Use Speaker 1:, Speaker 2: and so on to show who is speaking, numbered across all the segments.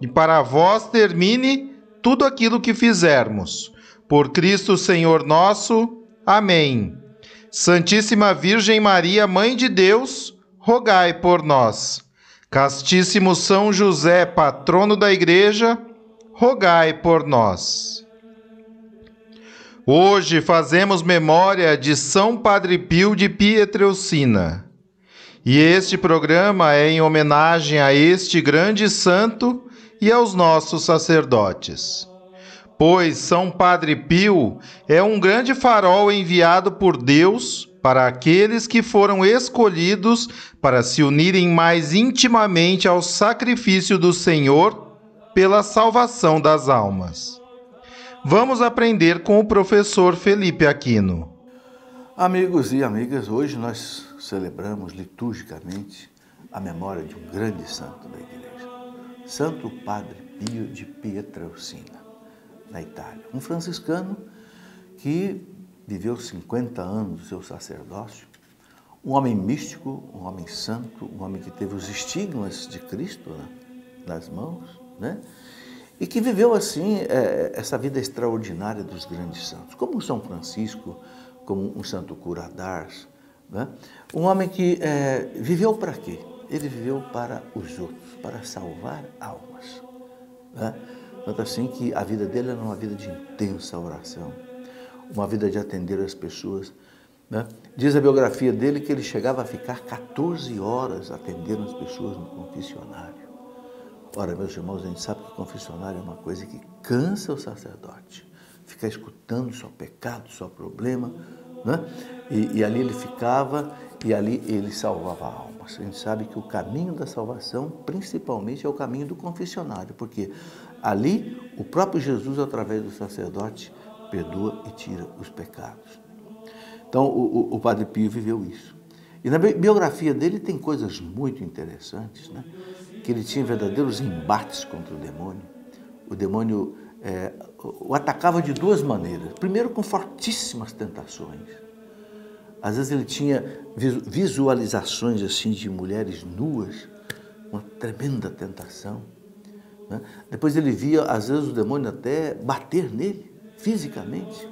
Speaker 1: e para vós termine tudo aquilo que fizermos. Por Cristo Senhor nosso. Amém. Santíssima Virgem Maria, Mãe de Deus, rogai por nós. Castíssimo São José, patrono da Igreja, rogai por nós. Hoje fazemos memória de São Padre Pio de Pietrelcina. E este programa é em homenagem a este grande santo e aos nossos sacerdotes. Pois São Padre Pio é um grande farol enviado por Deus para aqueles que foram escolhidos para se unirem mais intimamente ao sacrifício do Senhor pela salvação das almas. Vamos aprender com o professor Felipe Aquino.
Speaker 2: Amigos e amigas, hoje nós celebramos liturgicamente a memória de um grande santo da Igreja. Santo Padre Pio de Pietrelcina, na Itália. Um franciscano que viveu 50 anos do seu sacerdócio, um homem místico, um homem santo, um homem que teve os estigmas de Cristo né, nas mãos, né? E que viveu assim é, essa vida extraordinária dos grandes santos, como São Francisco, como um santo cura d'Ars, né? um homem que é, viveu para quê? ele viveu para os outros, para salvar almas. Né? Tanto assim que a vida dele era uma vida de intensa oração, uma vida de atender as pessoas. Né? Diz a biografia dele que ele chegava a ficar 14 horas atendendo as pessoas no confessionário. Ora, meus irmãos, a gente sabe que o confessionário é uma coisa que cansa o sacerdote. Ficar escutando só pecado, só problema. Né? E, e ali ele ficava e ali ele salvava a alma a gente sabe que o caminho da salvação, principalmente, é o caminho do confessionário, porque ali o próprio Jesus, através do sacerdote, perdoa e tira os pecados. Então, o, o, o Padre Pio viveu isso. E na biografia dele tem coisas muito interessantes, né? que ele tinha verdadeiros embates contra o demônio. O demônio é, o atacava de duas maneiras. Primeiro, com fortíssimas tentações às vezes ele tinha visualizações assim de mulheres nuas, uma tremenda tentação. Né? Depois ele via, às vezes, o demônio até bater nele, fisicamente.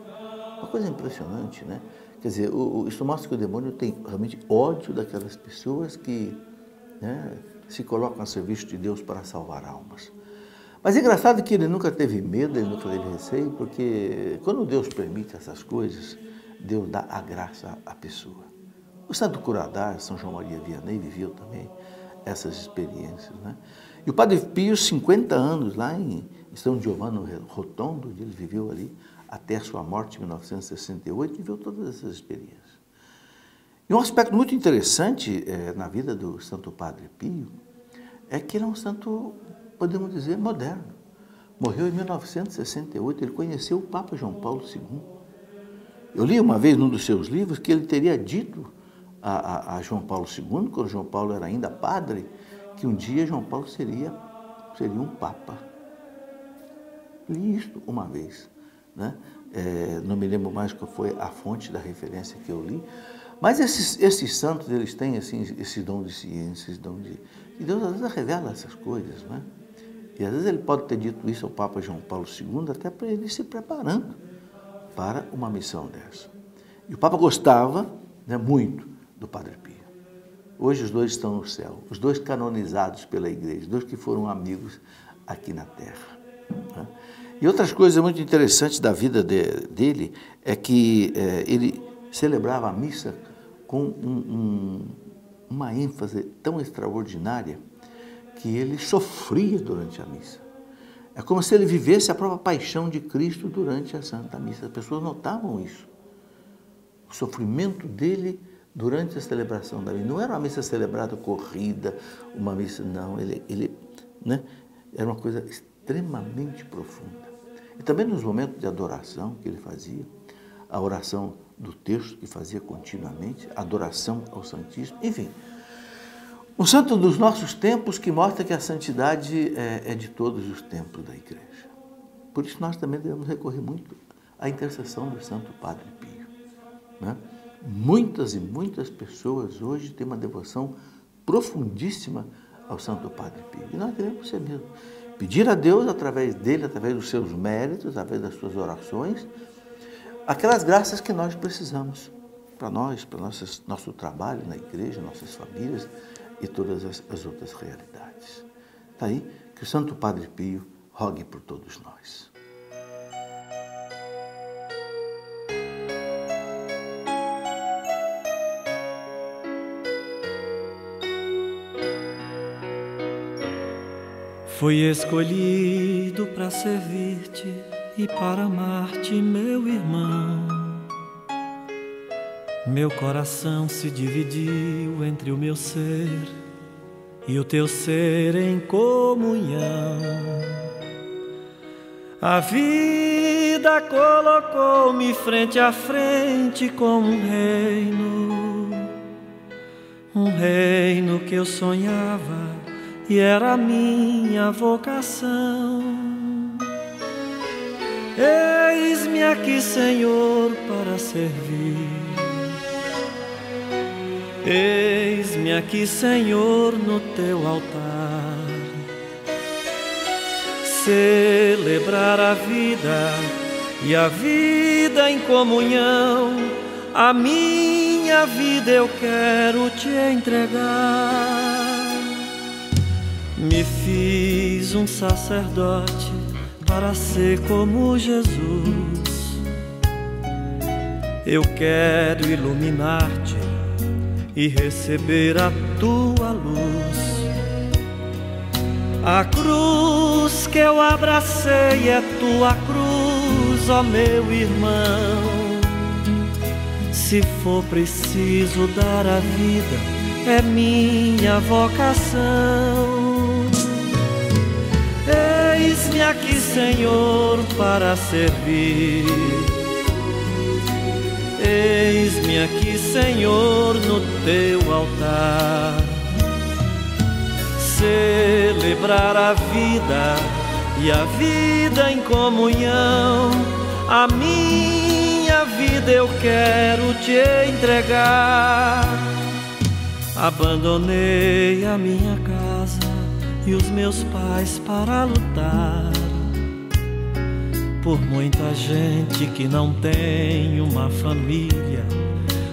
Speaker 2: Uma coisa impressionante, né? Quer dizer, o, o, isso mostra que o demônio tem realmente ódio daquelas pessoas que né, se colocam a serviço de Deus para salvar almas. Mas é engraçado que ele nunca teve medo, ele nunca teve receio, porque quando Deus permite essas coisas, Deus dá a graça à pessoa. O Santo Curadar, São João Maria Vianney, viveu também essas experiências. Né? E o Padre Pio, 50 anos lá em São Giovanni Rotondo, ele viveu ali até sua morte em 1968, viveu todas essas experiências. E um aspecto muito interessante é, na vida do Santo Padre Pio é que ele é um santo, podemos dizer, moderno. Morreu em 1968, ele conheceu o Papa João Paulo II. Eu li uma vez num dos seus livros que ele teria dito a, a, a, João Paulo II, quando João Paulo era ainda padre, que um dia João Paulo seria, seria um papa. Li isto uma vez. Né? É, não me lembro mais qual foi a fonte da referência que eu li, mas esses, esses santos, eles têm assim, esse dom de ciência, esse dom de... E Deus às vezes revela essas coisas, né? E às vezes ele pode ter dito isso ao Papa João Paulo II até para ele se preparando para uma missão dessa. E o Papa gostava né, muito do Padre Pio. Hoje os dois estão no céu, os dois canonizados pela Igreja, os dois que foram amigos aqui na Terra. Né? E outras coisas muito interessantes da vida de, dele é que é, ele celebrava a missa com um, um, uma ênfase tão extraordinária que ele sofria durante a missa. É como se ele vivesse a própria paixão de Cristo durante a Santa Missa. As pessoas notavam isso. O sofrimento dele durante a celebração da missa. Não era uma missa celebrada corrida, uma missa, não. Ele, ele né, era uma coisa extremamente profunda. E também nos momentos de adoração que ele fazia, a oração do texto que fazia continuamente, adoração ao Santíssimo, enfim. Um santo dos nossos tempos que mostra que a santidade é, é de todos os tempos da igreja. Por isso nós também devemos recorrer muito à intercessão do Santo Padre Pio. Né? Muitas e muitas pessoas hoje têm uma devoção profundíssima ao Santo Padre Pio. E nós devemos ser mesmo. Pedir a Deus, através dele, através dos seus méritos, através das suas orações, aquelas graças que nós precisamos para nós, para nossas, nosso trabalho na igreja, nossas famílias e todas as, as outras realidades. Está aí que o Santo Padre Pio rogue por todos nós.
Speaker 3: Fui escolhido para servir-te e para amar-te, meu irmão. Meu coração se dividiu entre o meu ser e o teu ser em comunhão. A vida colocou-me frente a frente com um reino, um reino que eu sonhava e era minha vocação. Eis-me aqui, Senhor, para servir. Eis-me aqui, Senhor, no teu altar. Celebrar a vida e a vida em comunhão. A minha vida eu quero te entregar. Me fiz um sacerdote para ser como Jesus. Eu quero iluminar-te e receber a tua luz. A cruz que eu abracei é tua cruz, ó meu irmão. Se for preciso dar a vida, é minha vocação. Eis-me aqui, Senhor, para servir. Eis-me aqui, Senhor, no teu altar. Celebrar a vida e a vida em comunhão. A minha vida eu quero te entregar. Abandonei a minha casa e os meus pais para lutar por muita gente que não tem uma família,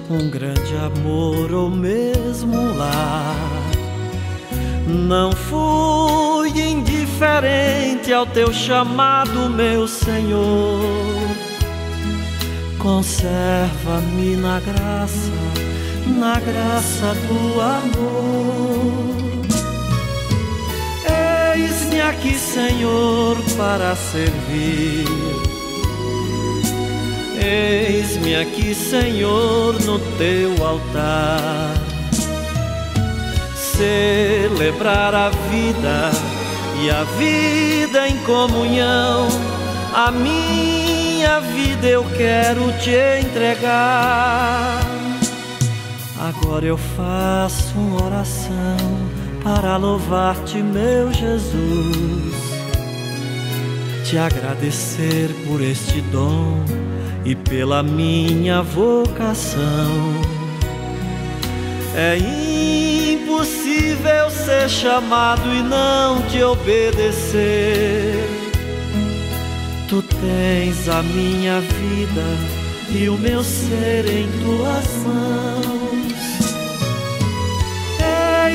Speaker 3: um grande amor ou mesmo um lar. Não fui indiferente ao teu chamado, meu Senhor. Conserva-me na graça, na graça do amor. Aqui, Senhor, para servir. Eis-me aqui, Senhor, no teu altar. Celebrar a vida e a vida em comunhão. A minha vida eu quero te entregar. Agora eu faço uma oração para louvar-te, meu Jesus, te agradecer por este dom e pela minha vocação. É impossível ser chamado e não te obedecer. Tu tens a minha vida e o meu ser em tuas mãos.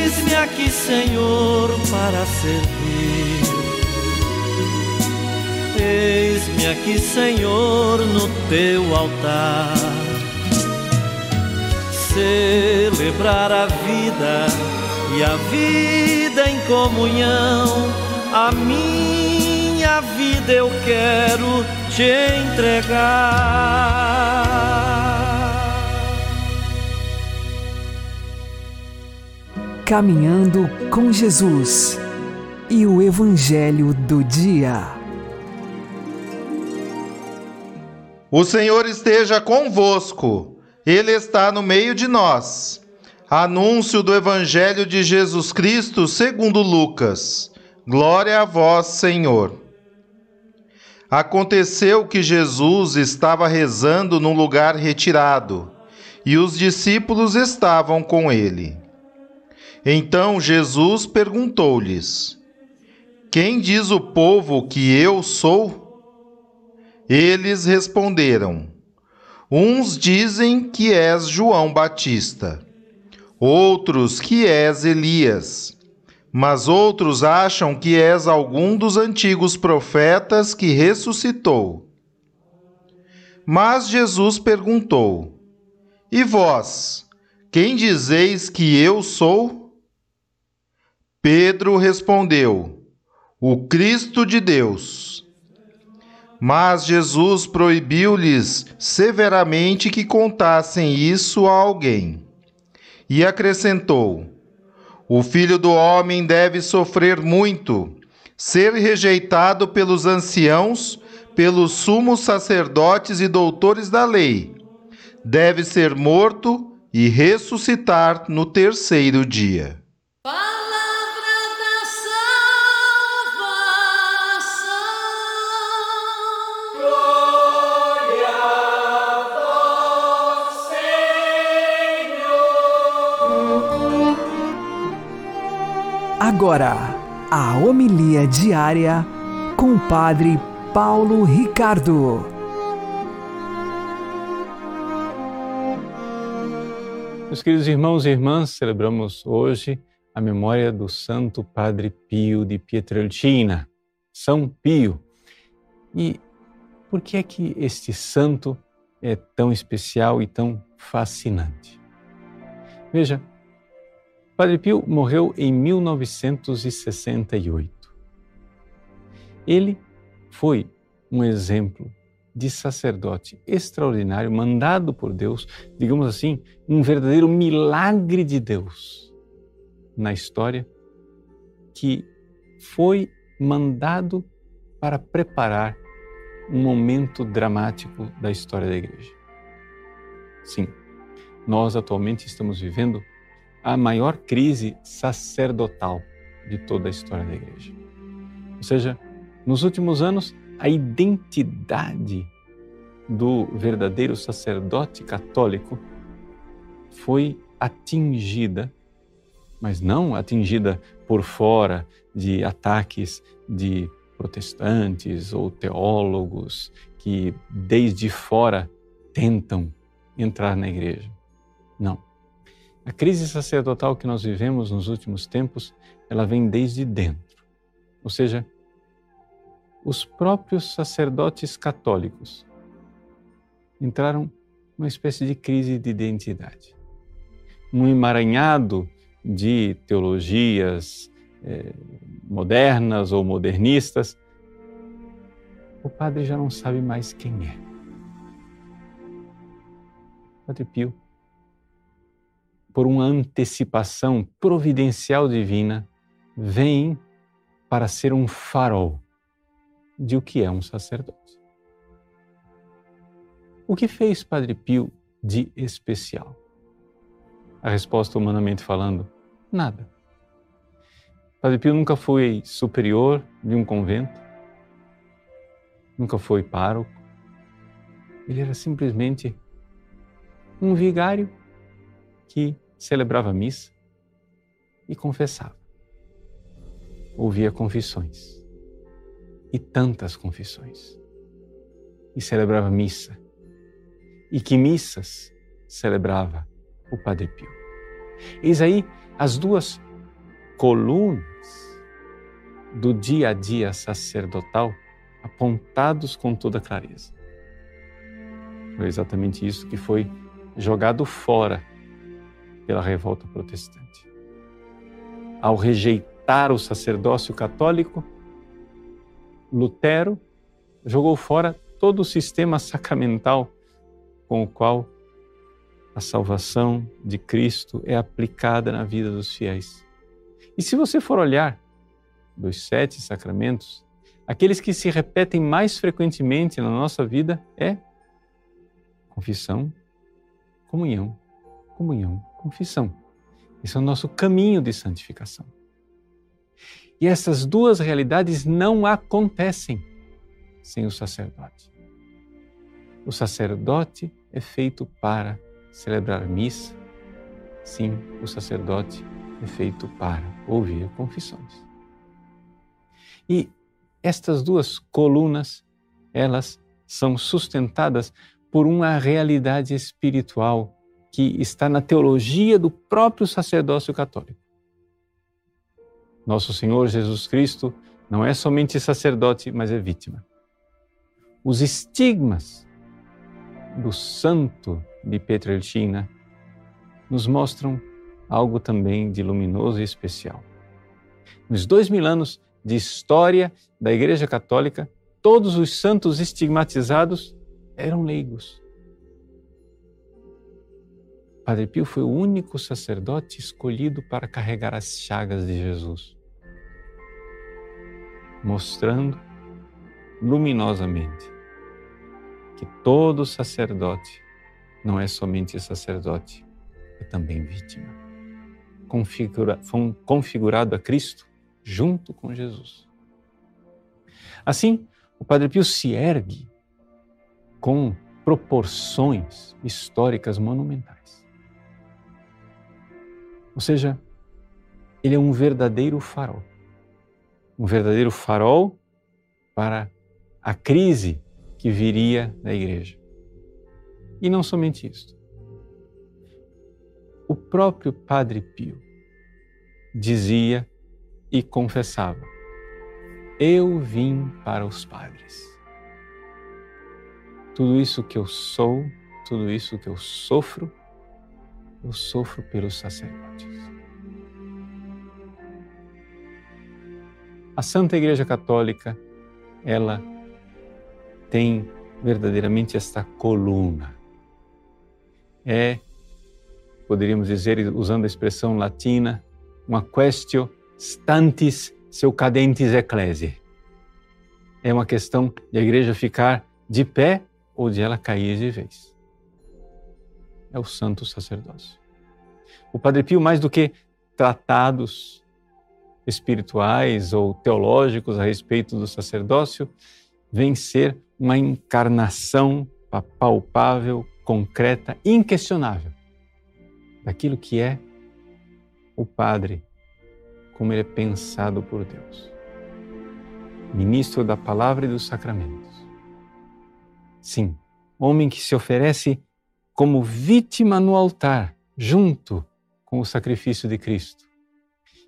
Speaker 3: Eis-me aqui, Senhor, para servir. Eis-me aqui, Senhor, no teu altar. Celebrar a vida e a vida em comunhão. A minha vida eu quero te entregar.
Speaker 4: Caminhando com Jesus e o Evangelho do Dia.
Speaker 1: O Senhor esteja convosco, Ele está no meio de nós. Anúncio do Evangelho de Jesus Cristo segundo Lucas. Glória a vós, Senhor. Aconteceu que Jesus estava rezando num lugar retirado, e os discípulos estavam com ele. Então Jesus perguntou-lhes: Quem diz o povo que eu sou? Eles responderam: Uns dizem que és João Batista, outros que és Elias, mas outros acham que és algum dos antigos profetas que ressuscitou. Mas Jesus perguntou: E vós, quem dizeis que eu sou? Pedro respondeu: O Cristo de Deus. Mas Jesus proibiu-lhes severamente que contassem isso a alguém. E acrescentou: O filho do homem deve sofrer muito, ser rejeitado pelos anciãos, pelos sumos sacerdotes e doutores da lei. Deve ser morto e ressuscitar no terceiro dia.
Speaker 4: Agora, a homilia diária com o Padre Paulo Ricardo.
Speaker 5: Meus queridos irmãos e irmãs, celebramos hoje a memória do Santo Padre Pio de Pietrelcina, São Pio. E por que é que este santo é tão especial e tão fascinante? Veja, Padre Pio morreu em 1968. Ele foi um exemplo de sacerdote extraordinário, mandado por Deus, digamos assim, um verdadeiro milagre de Deus na história, que foi mandado para preparar um momento dramático da história da Igreja. Sim, nós atualmente estamos vivendo a maior crise sacerdotal de toda a história da Igreja. Ou seja, nos últimos anos, a identidade do verdadeiro sacerdote católico foi atingida, mas não atingida por fora de ataques de protestantes ou teólogos que desde fora tentam entrar na igreja. Não. A crise sacerdotal que nós vivemos nos últimos tempos, ela vem desde dentro. Ou seja, os próprios sacerdotes católicos entraram numa espécie de crise de identidade. Um emaranhado de teologias eh, modernas ou modernistas, o padre já não sabe mais quem é. Padre Pio por uma antecipação providencial divina, vem para ser um farol de o que é um sacerdote. O que fez Padre Pio de especial? A resposta, humanamente falando, nada. Padre Pio nunca foi superior de um convento, nunca foi pároco. Ele era simplesmente um vigário que celebrava missa e confessava. Ouvia confissões e tantas confissões. E celebrava missa. E que missas celebrava o Padre Pio. Eis aí as duas colunas do dia a dia sacerdotal apontados com toda clareza. Foi exatamente isso que foi jogado fora pela revolta protestante. Ao rejeitar o sacerdócio católico, Lutero jogou fora todo o sistema sacramental com o qual a salvação de Cristo é aplicada na vida dos fiéis. E se você for olhar dos sete sacramentos, aqueles que se repetem mais frequentemente na nossa vida é confissão, comunhão, comunhão, confissão. Esse é o nosso caminho de santificação. E essas duas realidades não acontecem sem o sacerdote. O sacerdote é feito para celebrar missa. Sim, o sacerdote é feito para ouvir confissões. E estas duas colunas, elas são sustentadas por uma realidade espiritual que está na teologia do próprio sacerdócio católico. Nosso Senhor Jesus Cristo não é somente sacerdote, mas é vítima. Os estigmas do santo de Petrelcina nos mostram algo também de luminoso e especial. Nos dois mil anos de história da Igreja Católica, todos os santos estigmatizados eram leigos. Padre Pio foi o único sacerdote escolhido para carregar as chagas de Jesus, mostrando luminosamente que todo sacerdote não é somente sacerdote, é também vítima. Configura, configurado a Cristo junto com Jesus. Assim, o Padre Pio se ergue com proporções históricas monumentais. Ou seja, ele é um verdadeiro farol. Um verdadeiro farol para a crise que viria da igreja. E não somente isso. O próprio Padre Pio dizia e confessava: Eu vim para os padres. Tudo isso que eu sou, tudo isso que eu sofro, eu sofro pelos sacerdotes. A Santa Igreja Católica, ela tem verdadeiramente esta coluna. É, poderíamos dizer, usando a expressão latina, uma questio stantis seu cadentes ecclesiae. É uma questão de a igreja ficar de pé ou de ela cair de vez. É o santo sacerdócio. O Padre Pio, mais do que tratados espirituais ou teológicos a respeito do sacerdócio, vem ser uma encarnação palpável, concreta, inquestionável daquilo que é o Padre, como ele é pensado por Deus. Ministro da palavra e dos sacramentos. Sim, homem que se oferece como vítima no altar, junto com o sacrifício de Cristo,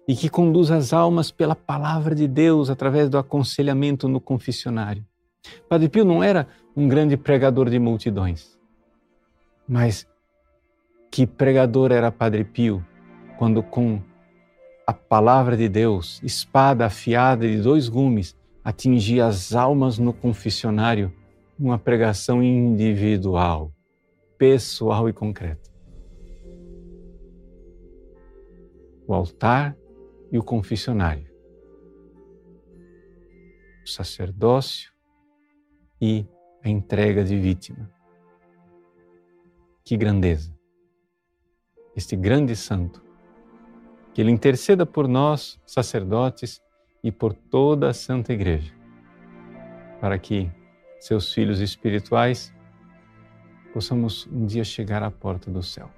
Speaker 5: e que conduz as almas pela palavra de Deus através do aconselhamento no confessionário. Padre Pio não era um grande pregador de multidões, mas que pregador era Padre Pio quando, com a palavra de Deus, espada afiada de dois gumes, atingia as almas no confessionário, uma pregação individual, pessoal e concreta. O altar e o confessionário. O sacerdócio e a entrega de vítima. Que grandeza! Este grande santo, que ele interceda por nós, sacerdotes, e por toda a Santa Igreja, para que seus filhos espirituais possamos um dia chegar à porta do céu.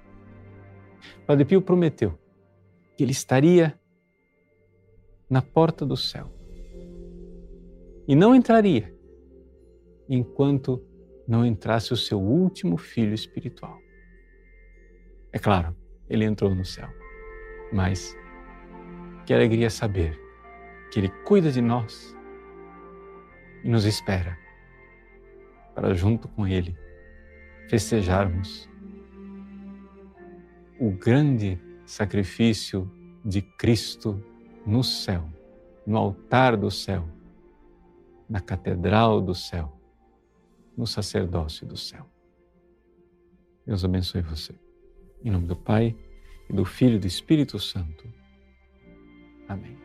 Speaker 5: Padre Pio prometeu que ele estaria na porta do céu e não entraria enquanto não entrasse o seu último filho espiritual. É claro, ele entrou no céu, mas que alegria saber que ele cuida de nós e nos espera para, junto com Ele, festejarmos o grande sacrifício de Cristo no céu, no altar do céu, na catedral do céu, no sacerdócio do céu. Deus abençoe você. Em nome do Pai, e do Filho e do Espírito Santo. Amém.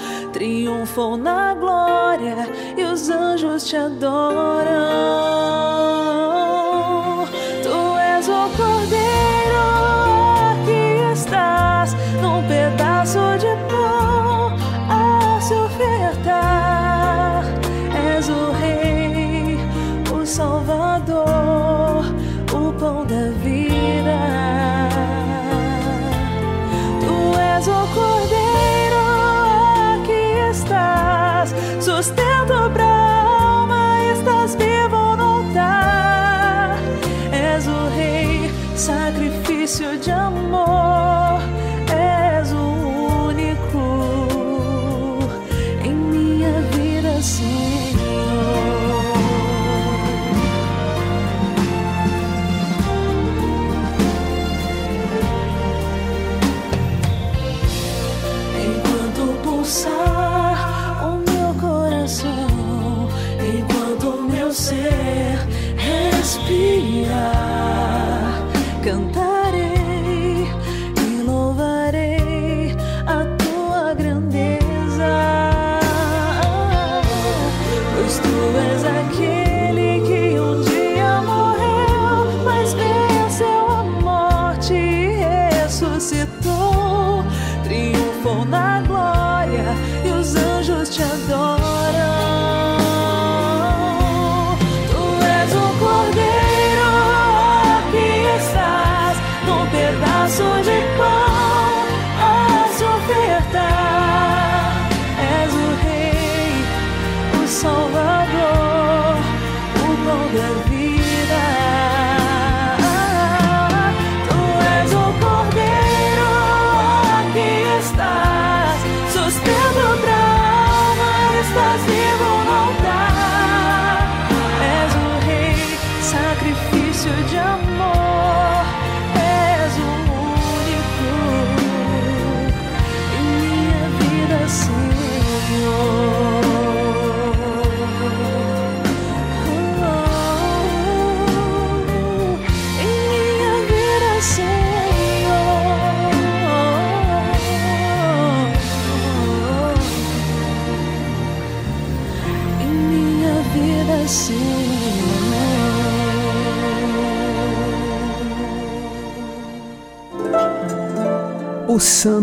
Speaker 6: triunfou na glória e os anjos te adoram.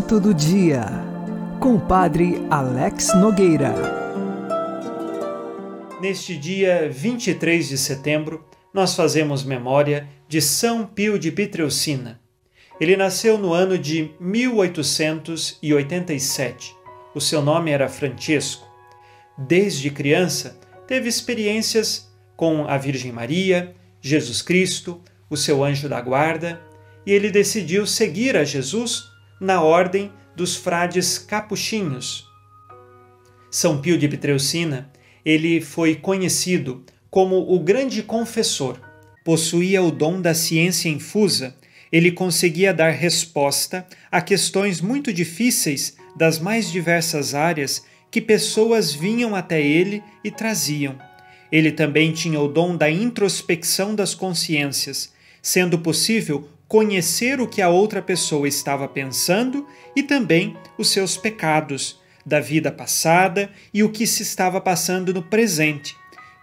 Speaker 4: Santo do Dia, com Padre Alex Nogueira.
Speaker 7: Neste dia 23 de setembro, nós fazemos memória de São Pio de Pietrelcina. Ele nasceu no ano de 1887. O seu nome era Francesco. Desde criança, teve experiências com a Virgem Maria, Jesus Cristo, o seu anjo da guarda, e ele decidiu seguir a Jesus na ordem dos frades capuchinhos. São Pio de Pietrelcina, ele foi conhecido como o grande confessor. Possuía o dom da ciência infusa Ele conseguia dar resposta a questões muito difíceis das mais diversas áreas que pessoas vinham até ele e traziam. Ele também tinha o dom da introspecção das consciências, sendo possível conhecer o que a outra pessoa estava pensando e também os seus pecados da vida passada e o que se estava passando no presente.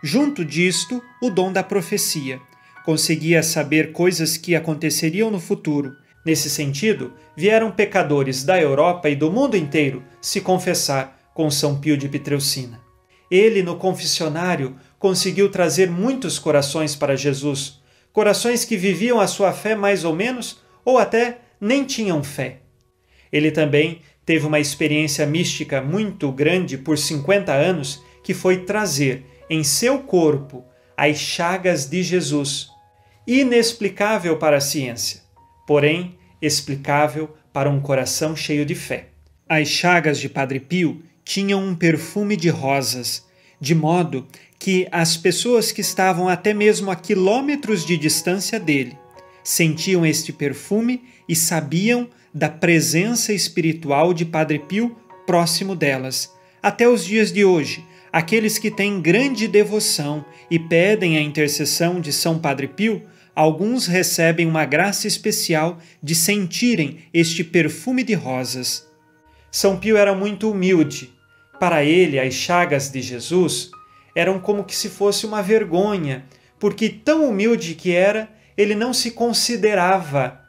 Speaker 7: Junto disto, o dom da profecia. Conseguia saber coisas que aconteceriam no futuro. Nesse sentido, vieram pecadores da Europa e do mundo inteiro se confessar com São Pio de Pietrelcina. Ele, no confessionário, conseguiu trazer muitos corações para Jesus, corações que viviam a sua fé mais ou menos, ou até nem tinham fé. Ele também teve uma experiência mística muito grande por 50 anos, que foi trazer em seu corpo as chagas de Jesus, inexplicável para a ciência, porém explicável para um coração cheio de fé. As chagas de Padre Pio tinham um perfume de rosas, de modo que as pessoas que estavam até mesmo a quilômetros de distância dele sentiam este perfume e sabiam da presença espiritual de Padre Pio próximo delas. Até os dias de hoje, aqueles que têm grande devoção e pedem a intercessão de São Padre Pio, alguns recebem uma graça especial de sentirem este perfume de rosas. São Pio era muito humilde. Para ele, as chagas de Jesus eram como que se fosse uma vergonha, porque tão humilde que era, ele não se considerava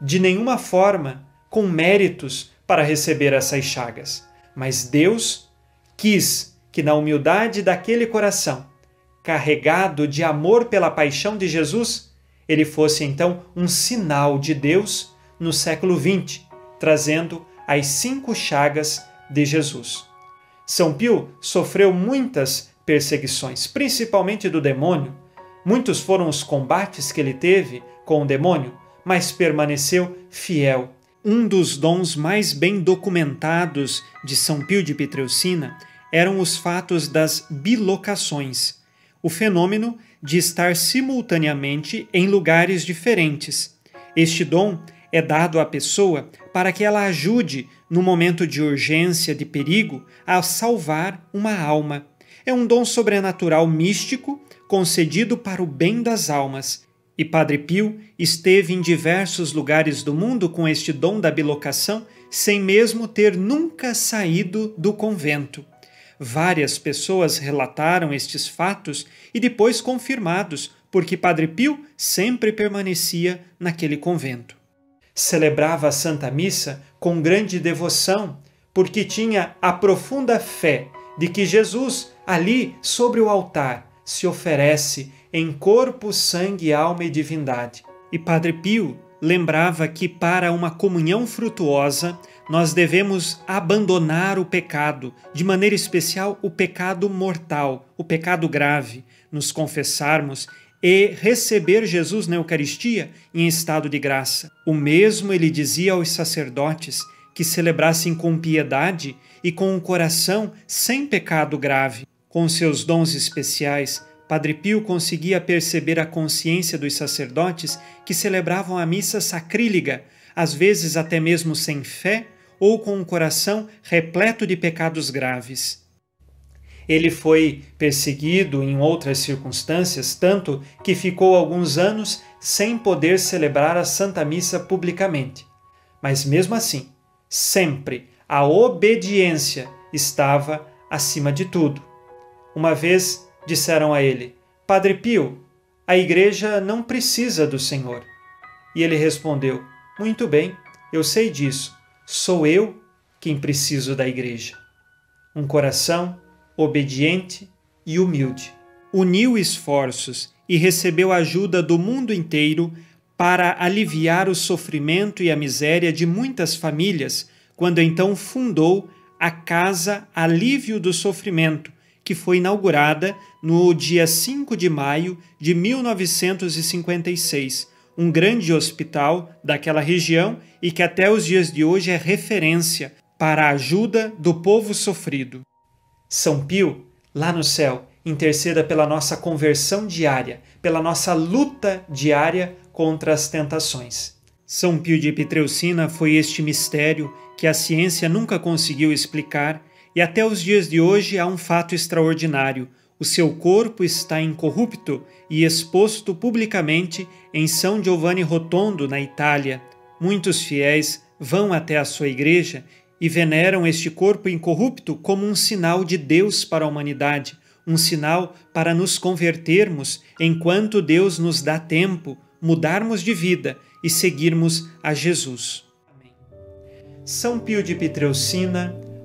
Speaker 7: de nenhuma forma com méritos para receber essas chagas. Mas Deus quis que na humildade daquele coração, carregado de amor pela paixão de Jesus, ele fosse então um sinal de Deus no século XX, trazendo as cinco chagas de Jesus. São Pio sofreu muitas perseguições, principalmente do demônio. Muitos foram os combates que ele teve com o demônio, mas permaneceu fiel. Um dos dons mais bem documentados de São Pio de Pietrelcina eram os fatos das bilocações, o fenômeno de estar simultaneamente em lugares diferentes. Este dom é dado à pessoa para que ela ajude, no momento de urgência, de perigo, a salvar uma alma. É um dom sobrenatural místico concedido para o bem das almas. E Padre Pio esteve em diversos lugares do mundo com este dom da bilocação, sem mesmo ter nunca saído do convento. Várias pessoas relataram estes fatos e depois confirmados, porque Padre Pio sempre permanecia naquele convento. Celebrava a Santa Missa com grande devoção, porque tinha a profunda fé de que Jesus ali sobre o altar se oferece em corpo, sangue, alma e divindade. E Padre Pio lembrava que para uma comunhão frutuosa nós devemos abandonar o pecado, de maneira especial o pecado mortal, o pecado grave, nos confessarmos e receber Jesus na Eucaristia em estado de graça. O mesmo ele dizia aos sacerdotes que celebrassem com piedade e com um coração sem pecado grave. Com seus dons especiais, Padre Pio conseguia perceber a consciência dos sacerdotes que celebravam a missa sacrílega, às vezes até mesmo sem fé ou com um coração repleto de pecados graves. Ele foi perseguido em outras circunstâncias, tanto que ficou alguns anos sem poder celebrar a Santa Missa publicamente. Mas mesmo assim, sempre a obediência estava acima de tudo. Uma vez disseram a ele: Padre Pio, a igreja não precisa do Senhor. E ele respondeu: Muito bem, eu sei disso. Sou eu quem preciso da igreja. Um coração obediente e humilde. Uniu esforços e recebeu ajuda do mundo inteiro para aliviar o sofrimento e a miséria de muitas famílias, quando então fundou a Casa Alívio do Sofrimento, que foi inaugurada no dia 5 de maio de 1956, um grande hospital daquela região e que até os dias de hoje é referência para a ajuda do povo sofrido. São Pio, lá no céu, interceda pela nossa conversão diária, pela nossa luta diária contra as tentações.
Speaker 6: São Pio de Pietreucina foi este mistério que a ciência nunca conseguiu explicar e até os dias de hoje há um fato extraordinário. O seu corpo está incorrupto e exposto publicamente em São Giovanni Rotondo, na Itália. Muitos fiéis vão até a sua igreja e veneram este corpo incorrupto como um sinal de Deus para a humanidade, um sinal para nos convertermos enquanto Deus nos dá tempo, mudarmos de vida e seguirmos a Jesus. São Pio de Pietreucina,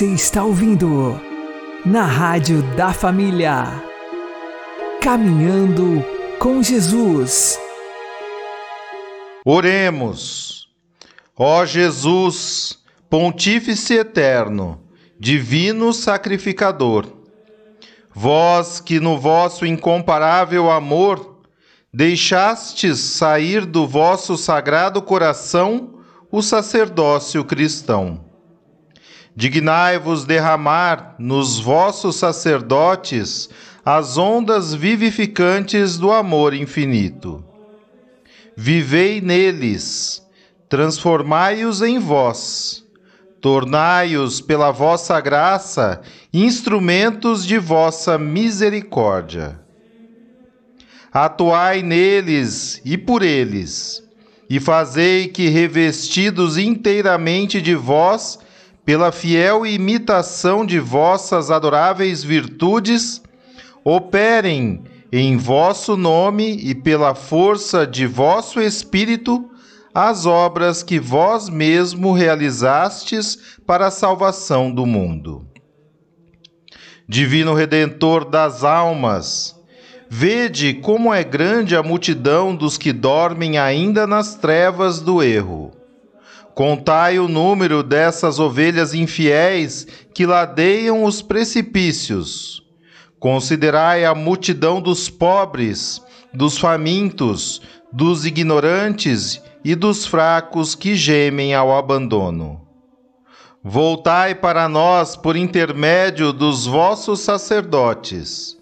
Speaker 4: Você está ouvindo na Rádio da Família. Caminhando com Jesus.
Speaker 1: Oremos. Ó Jesus, Pontífice eterno, Divino Sacrificador, vós que no vosso incomparável amor deixastes sair do vosso sagrado coração o sacerdócio cristão. Dignai-vos derramar nos vossos sacerdotes as ondas vivificantes do amor infinito. Vivei neles, transformai-os em vós, tornai-os pela vossa graça instrumentos de vossa misericórdia. Atuai neles e por eles, e fazei que, revestidos inteiramente de vós, pela fiel imitação de vossas adoráveis virtudes, operem em vosso nome e pela força de vosso Espírito as obras que vós mesmo realizastes para a salvação do mundo. Divino Redentor das almas, vede como é grande a multidão dos que dormem ainda nas trevas do erro. Contai o número dessas ovelhas infiéis que ladeiam os precipícios Considerai a multidão dos pobres, dos famintos, dos ignorantes e dos fracos que gemem ao abandono. Voltai para nós por intermédio dos vossos sacerdotes.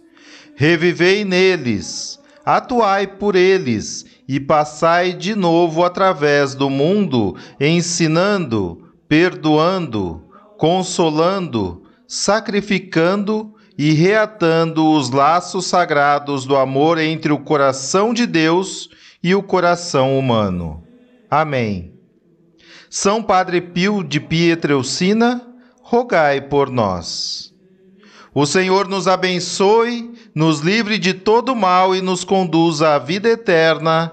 Speaker 1: Revivei neles, atuai por eles e passai de novo através do mundo, ensinando, perdoando, consolando, sacrificando e reatando os laços sagrados do amor entre o coração de Deus e o coração humano. Amém. São Padre Pio de Pietreucina, rogai por nós. O Senhor nos abençoe, nos livre de todo mal e nos conduza à vida eterna.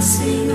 Speaker 6: Senhor,